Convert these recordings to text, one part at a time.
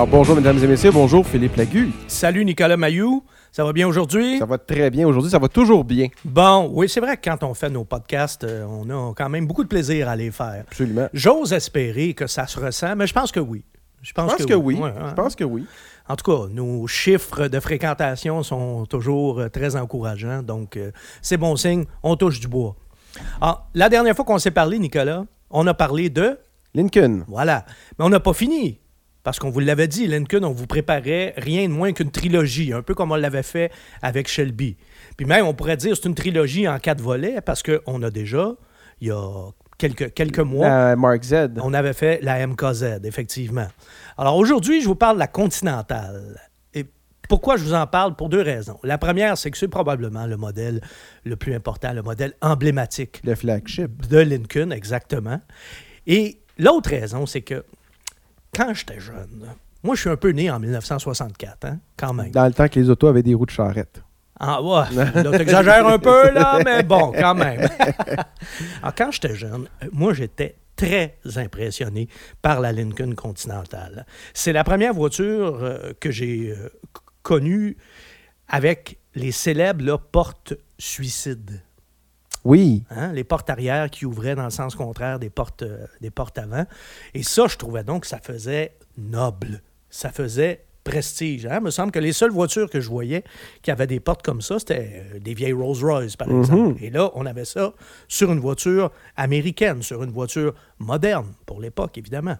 Alors bonjour mesdames et messieurs, bonjour Philippe Lagu. Salut Nicolas Mayou, ça va bien aujourd'hui? Ça va très bien aujourd'hui, ça va toujours bien. Bon, oui, c'est vrai que quand on fait nos podcasts, euh, on a quand même beaucoup de plaisir à les faire. Absolument. J'ose espérer que ça se ressent, mais je pense que oui. Je pense, que, oui. Ouais, Je hein. pense que oui. En tout cas, nos chiffres de fréquentation sont toujours euh, très encourageants, donc euh, c'est bon signe, on touche du bois. Ah, la dernière fois qu'on s'est parlé, Nicolas, on a parlé de... Lincoln. Voilà. Mais on n'a pas fini. Parce qu'on vous l'avait dit, Lincoln, on vous préparait rien de moins qu'une trilogie, un peu comme on l'avait fait avec Shelby. Puis même, on pourrait dire c'est une trilogie en quatre volets parce qu'on a déjà, il y a quelques, quelques mois, Mark Z. on avait fait la MKZ, effectivement. Alors aujourd'hui, je vous parle de la Continentale. Et pourquoi je vous en parle? Pour deux raisons. La première, c'est que c'est probablement le modèle le plus important, le modèle emblématique Le flagship. de Lincoln, exactement. Et l'autre raison, c'est que quand j'étais jeune, moi, je suis un peu né en 1964, hein, quand même. Dans le temps que les autos avaient des roues de charrette. Ah, ouais, là, t'exagères un peu, là, mais bon, quand même. Alors, quand j'étais jeune, euh, moi, j'étais très impressionné par la Lincoln Continental. C'est la première voiture euh, que j'ai euh, connue avec les célèbres là, portes suicides. Oui. Hein, les portes arrière qui ouvraient dans le sens contraire des portes, euh, des portes avant. Et ça, je trouvais donc que ça faisait noble. Ça faisait prestige. Hein? Il me semble que les seules voitures que je voyais qui avaient des portes comme ça, c'était euh, des vieilles Rolls-Royce, par exemple. Et là, on avait ça sur une voiture américaine, sur une voiture moderne, pour l'époque, évidemment.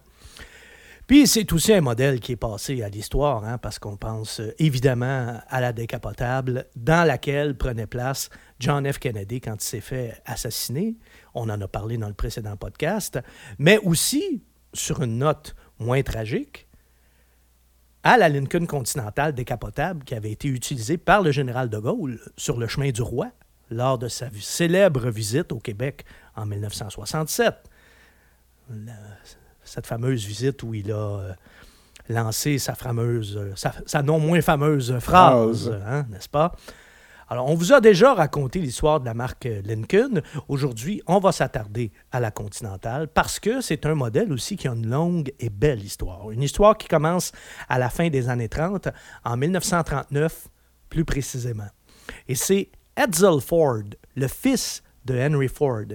Puis c'est aussi un modèle qui est passé à l'histoire, hein, parce qu'on pense euh, évidemment à la décapotable dans laquelle prenait place John F. Kennedy quand il s'est fait assassiner. On en a parlé dans le précédent podcast. Mais aussi, sur une note moins tragique, à la Lincoln Continental décapotable qui avait été utilisée par le général de Gaulle sur le chemin du roi lors de sa célèbre visite au Québec en 1967 la- cette fameuse visite où il a euh, lancé sa fameuse, euh, sa, sa non moins fameuse phrase, hein, n'est-ce pas? Alors, on vous a déjà raconté l'histoire de la marque euh, Lincoln. Aujourd'hui, on va s'attarder à la Continentale parce que c'est un modèle aussi qui a une longue et belle histoire. Une histoire qui commence à la fin des années 30, en 1939 plus précisément. Et c'est Edsel Ford, le fils de Henry Ford,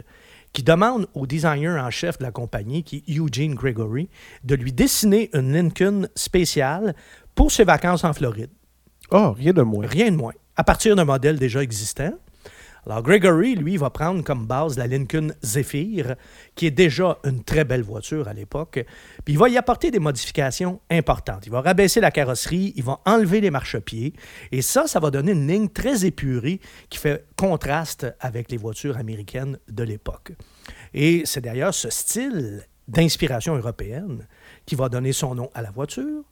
qui demande au designer en chef de la compagnie, qui est Eugene Gregory, de lui dessiner une Lincoln spéciale pour ses vacances en Floride. Oh, rien de moins. Rien de moins. À partir d'un modèle déjà existant. Alors, Gregory, lui, va prendre comme base la Lincoln Zephyr, qui est déjà une très belle voiture à l'époque. Puis il va y apporter des modifications importantes. Il va rabaisser la carrosserie, il va enlever les marchepieds. Et ça, ça va donner une ligne très épurée qui fait contraste avec les voitures américaines de l'époque. Et c'est d'ailleurs ce style d'inspiration européenne qui va donner son nom à la voiture,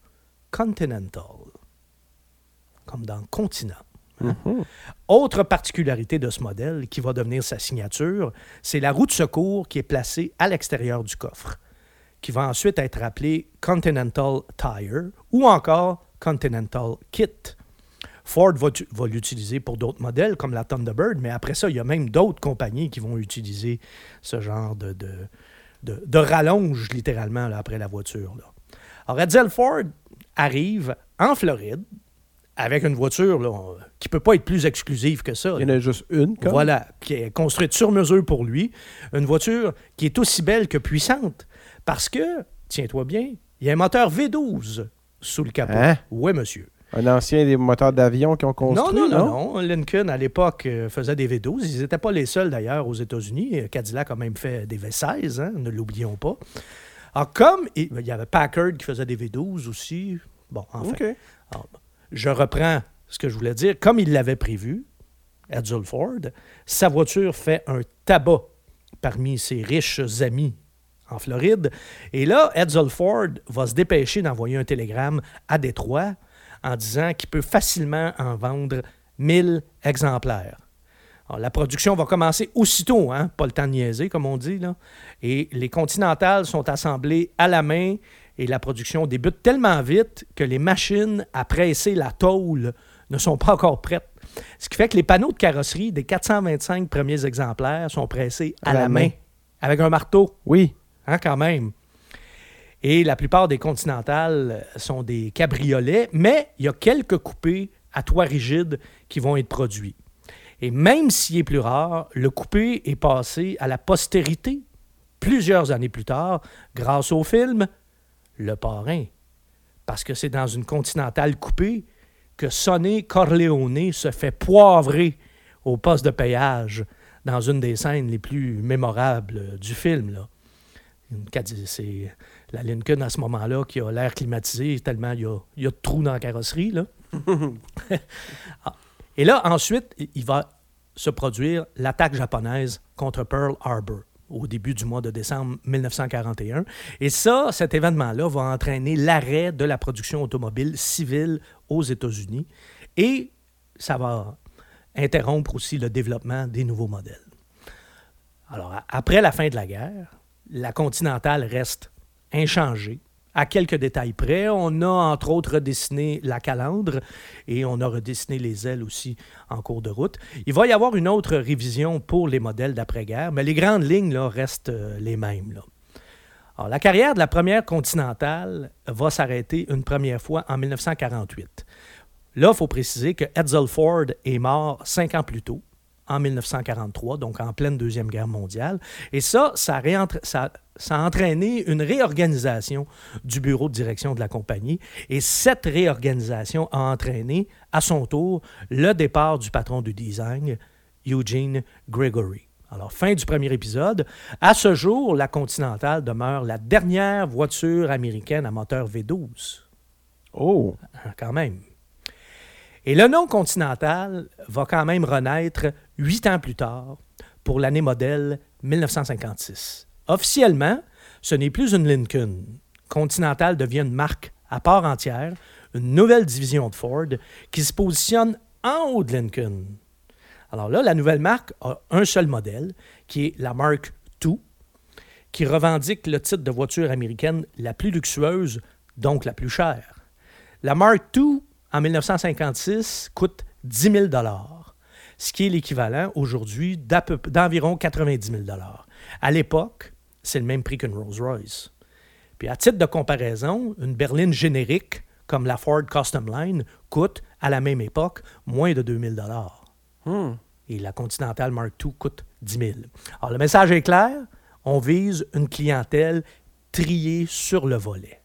Continental, comme dans continent. Hein. Autre particularité de ce modèle qui va devenir sa signature, c'est la roue de secours qui est placée à l'extérieur du coffre, qui va ensuite être appelée Continental Tire ou encore Continental Kit. Ford va, l'utiliser pour d'autres modèles comme la Thunderbird, mais après ça, il y a même d'autres compagnies qui vont utiliser ce genre de, rallonge, littéralement, après la voiture. Alors, Edsel Ford arrive en Floride avec une voiture là, qui ne peut pas être plus exclusive que ça. Il y en a juste une. Comme. Voilà, qui est construite sur mesure pour lui. Une voiture qui est aussi belle que puissante. Parce que, tiens-toi bien, il y a un moteur V12 sous le capot. Hein? Oui, monsieur. Un ancien des moteurs d'avion qui ont Non, construit. non, non, non? Lincoln, à l'époque, euh, faisait des V12. Ils n'étaient pas les seuls, d'ailleurs, aux États-Unis. Cadillac a même fait des V16, hein, ne l'oublions pas. Alors, comme il y avait Packard qui faisait des V12 aussi. Bon, enfin. OK. Alors, je reprends ce que je voulais dire. Comme il l'avait prévu, Edsel Ford, sa voiture fait un tabac parmi ses riches amis en Floride. Et là, Edsel Ford va se dépêcher d'envoyer un télégramme à Détroit en disant qu'il peut facilement en vendre 1000 exemplaires. La production va commencer aussitôt, hein? pas le temps de niaiser, comme on dit. Et les continentales sont assemblées à la main et la production débute tellement vite que les machines à presser la tôle ne sont pas encore prêtes. Ce qui fait que les panneaux de carrosserie des 425 premiers exemplaires sont pressés à, la, main. avec un marteau, Oui. hein, quand même. Et la plupart des continentales sont des cabriolets, mais il y a quelques coupés à toit rigide qui vont être produits. Et même s'il est plus rare, le coupé est passé à la postérité plusieurs années plus tard grâce au film Le Parrain. Parce que c'est dans une continentale coupée que Sonny Corleone se fait poivrer au poste de péage dans une des scènes les plus mémorables du film. Là. C'est la Lincoln à ce moment-là qui a l'air climatisé tellement il y a, il y a de trous dans la carrosserie. Là. Ah. Et là, ensuite, il va se produire l'attaque japonaise contre Pearl Harbor au début du mois de décembre 1941. Et ça, cet événement-là va entraîner l'arrêt de la production automobile civile aux États-Unis et ça va interrompre aussi le développement des nouveaux modèles. Alors, après la fin de la guerre, la Continentale reste inchangée à quelques détails près. On a entre autres redessiné la calandre et on a redessiné les ailes aussi en cours de route. Il va y avoir une autre révision pour les modèles d'après-guerre, mais les grandes lignes restent euh, les mêmes. La carrière de la première continentale va s'arrêter une première fois en 1948. Là, il faut préciser que Edsel Ford est mort cinq ans plus tôt, en 1943, donc en pleine Deuxième Guerre mondiale. Et ça, ça, ça, ça, a entraîné une réorganisation du bureau de direction de la compagnie. Et cette réorganisation a entraîné, à son tour, le départ du patron du design, Eugene Gregory. Alors, fin du premier épisode. À ce jour, la Continental demeure la dernière voiture américaine à moteur V12. Oh! Quand même. Et le nom Continental va quand même renaître huit ans plus tard pour l'année modèle 1956. Officiellement, ce n'est plus une Lincoln. Continental devient une marque à part entière, une nouvelle division de Ford qui se positionne en haut de Lincoln. Alors là, la nouvelle marque a un seul modèle, qui est la Mark II, qui revendique le titre de voiture américaine la plus luxueuse, donc la plus chère. La Mark II en 1956, coûte 10 000 ce qui est l'équivalent aujourd'hui d'environ 90 000 À l'époque, c'est le même prix qu'une Rolls-Royce. Puis à titre de comparaison, une berline générique comme la Ford Custom Line coûte à la même époque moins de 2 000 hmm. Et la Continental Mark II coûte 10 000 Alors le message est clair, on vise une clientèle triée sur le volet.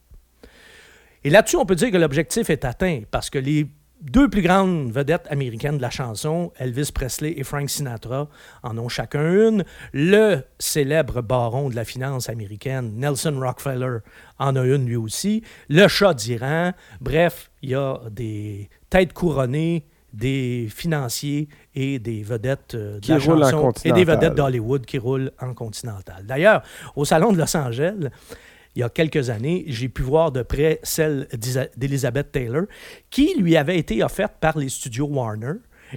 Et là-dessus, on peut dire que l'objectif est atteint parce que les deux plus grandes vedettes américaines de la chanson, Elvis Presley et Frank Sinatra, en ont chacun une. Le célèbre baron de la finance américaine, Nelson Rockefeller, en a une lui aussi. Le chat d'Iran. Bref, il y a des têtes couronnées des financiers et des vedettes euh, de la chanson et des vedettes d'Hollywood qui roulent en continental. D'ailleurs, au salon de Los Angeles, il y a quelques années, j'ai pu voir de près celle d'Elizabeth Taylor, qui lui avait été offerte par les studios Warner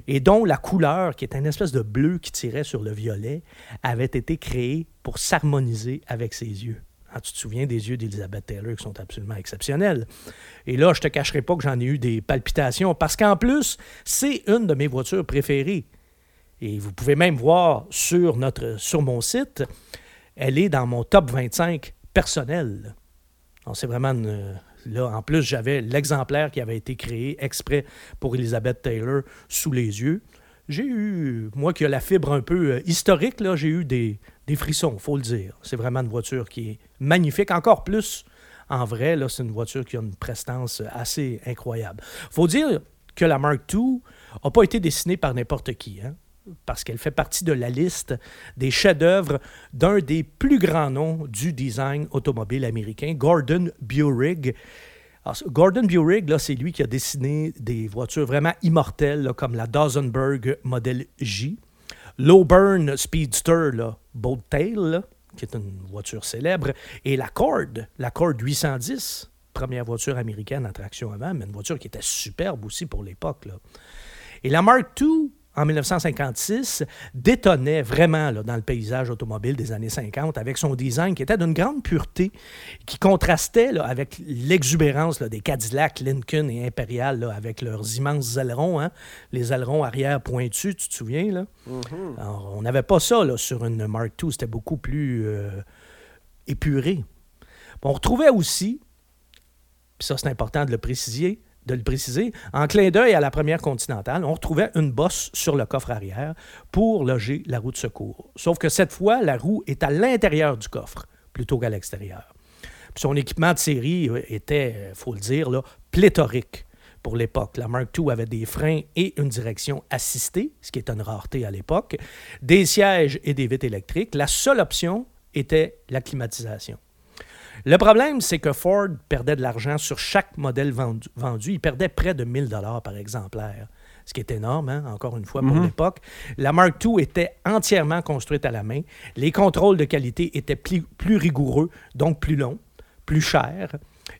et dont la couleur, qui est une espèce de bleu qui tirait sur le violet, avait été créée pour s'harmoniser avec ses yeux. Ah, tu te souviens des yeux d'Elizabeth Taylor qui sont absolument exceptionnels. Et là, je te cacherai pas que j'en ai eu des palpitations parce qu'en plus, c'est une de mes voitures préférées. Et vous pouvez même voir sur, notre, sur mon site, elle est dans mon top 25 personnel. C'est vraiment Là, en plus, j'avais l'exemplaire qui avait été créé exprès pour Elizabeth Taylor sous les yeux. J'ai eu, moi qui ai la fibre un peu euh, historique, là, j'ai eu des, des frissons, faut le dire. C'est vraiment une voiture qui est magnifique, encore plus en vrai. Là, c'est une voiture qui a une prestance assez incroyable. faut dire que la Mark II n'a pas été dessinée par n'importe qui. Hein parce qu'elle fait partie de la liste des chefs-d'œuvre d'un des plus grands noms du design automobile américain, Gordon Burig. Gordon Burig, c'est lui qui a dessiné des voitures vraiment immortelles, comme la Dozenberg Model J, l'Auburn Speedster, là, Boat Tail, qui est une voiture célèbre, et la Cord, la Cord 810, première voiture américaine à traction avant, mais une voiture qui était superbe aussi pour l'époque. Et la Mark II, en 1956, détonnait vraiment dans le paysage automobile des années 50 avec son design qui était d'une grande pureté, qui contrastait avec l'exubérance des Cadillac, Lincoln et Imperial avec leurs immenses ailerons, hein, les ailerons arrière pointus, tu te souviens? Là? Mm-hmm. on n'avait pas ça sur une Mark II, c'était beaucoup plus euh, épuré. On retrouvait aussi, puis ça c'est important de le préciser, de le préciser, en clin d'œil à la première continentale, on retrouvait une bosse sur le coffre arrière pour loger la roue de secours. Sauf que cette fois, la roue est à l'intérieur du coffre plutôt qu'à l'extérieur. son équipement de série euh, était, il faut le dire, pléthorique pour l'époque. La Mark II avait des freins et une direction assistée, ce qui est une rareté à l'époque, des sièges et des vitres électriques. La seule option était la climatisation. Le problème, c'est que Ford perdait de l'argent sur chaque modèle vendu. Il perdait près de 1000 dollars par exemplaire, ce qui est énorme, hein, encore une fois, pour Mhm. l'époque. La Mark II était entièrement construite à la main. Les contrôles de qualité étaient pli- plus rigoureux, donc plus longs, plus chers.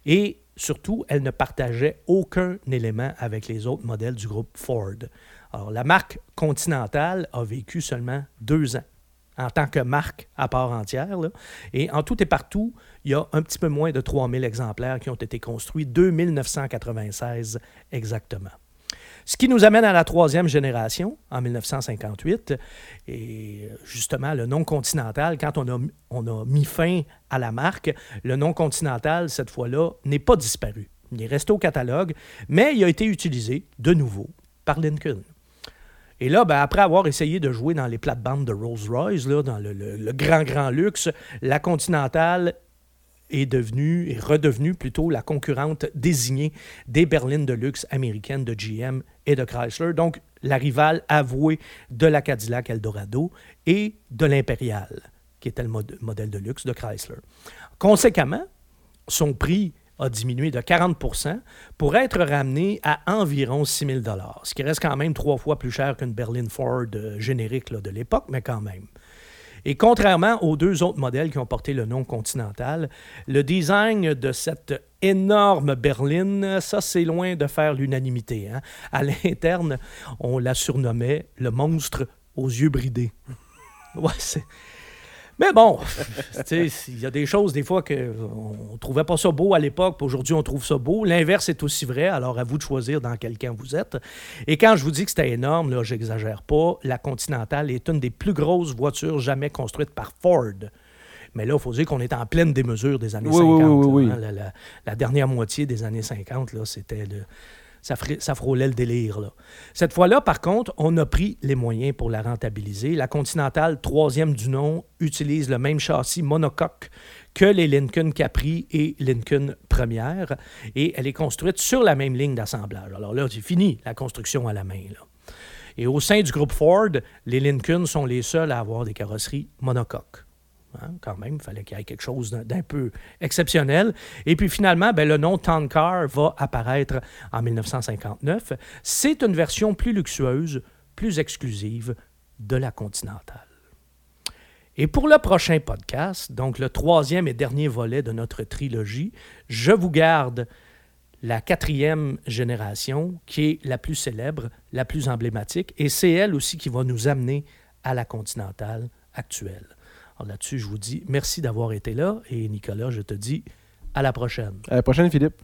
Et surtout, elle ne partageait aucun élément avec les autres modèles du groupe Ford. Alors, la marque Continental a vécu seulement deux ans en tant que marque à part entière. Et en tout et partout, il y a un petit peu moins de 3000 exemplaires qui ont été construits, 2996 exactement. Ce qui nous amène à la troisième génération, en 1958. Et euh, justement, le nom continental, quand on a, on a mis fin à la marque, le nom continental, cette fois-là, n'est pas disparu. Il est resté au catalogue, mais il a été utilisé de nouveau par Lincoln. Et là, ben, après avoir essayé de jouer dans les plates-bandes de Rolls-Royce, dans le, grand, grand luxe, la Continental est devenue, redevenue plutôt la concurrente désignée des berlines de luxe américaines de GM et de Chrysler, donc la rivale avouée de la Cadillac Eldorado et de l'Impérial, qui était le mod- modèle de luxe de Chrysler. Conséquemment, son prix a diminué de 40 pour être ramené à environ 6 000 ce qui reste quand même trois fois plus cher qu'une berline Ford euh, générique de l'époque, mais quand même. Et contrairement aux deux autres modèles qui ont porté le nom Continental, le design de cette énorme berline, ça c'est loin de faire l'unanimité. hein. À l'interne, on la surnommait le monstre aux yeux bridés. Ouais, c'est... Mais bon, il y a des choses des fois qu'on ne trouvait pas ça beau à l'époque, puis aujourd'hui on trouve ça beau. L'inverse est aussi vrai, alors à vous de choisir dans quel camp vous êtes. Et quand je vous dis que c'était énorme, là, j'exagère pas, la Continental est une des plus grosses voitures jamais construites par Ford. Mais là, il faut dire qu'on est en pleine démesure des années Oui, 50. oui, oui, oui, là, hein. La, la- la dernière moitié des années 50, là, c'était le, ça, frôlait le délire. Cette fois-là, par contre, on a pris les moyens pour la rentabiliser. La Continental, troisième du nom, utilise le même châssis monocoque que les Lincoln Capri et Lincoln Première, et elle est construite sur la même ligne d'assemblage. Alors là, c'est fini, la construction à la main. Et au sein du groupe Ford, les Lincoln sont les seuls à avoir des carrosseries monocoques. Hein, quand même, il fallait qu'il y ait quelque chose d'un- peu exceptionnel. Et puis finalement, ben, le nom Town va apparaître en 1959. C'est une version plus luxueuse, plus exclusive de la Continental. Et pour le prochain podcast, donc le troisième et dernier volet de notre trilogie, je vous garde la quatrième génération, qui est la plus célèbre, la plus emblématique, et c'est elle aussi qui va nous amener à la Continentale actuelle. Alors là-dessus, je vous dis merci d'avoir été là, et Nicolas, je te dis à la prochaine. À la prochaine, Philippe.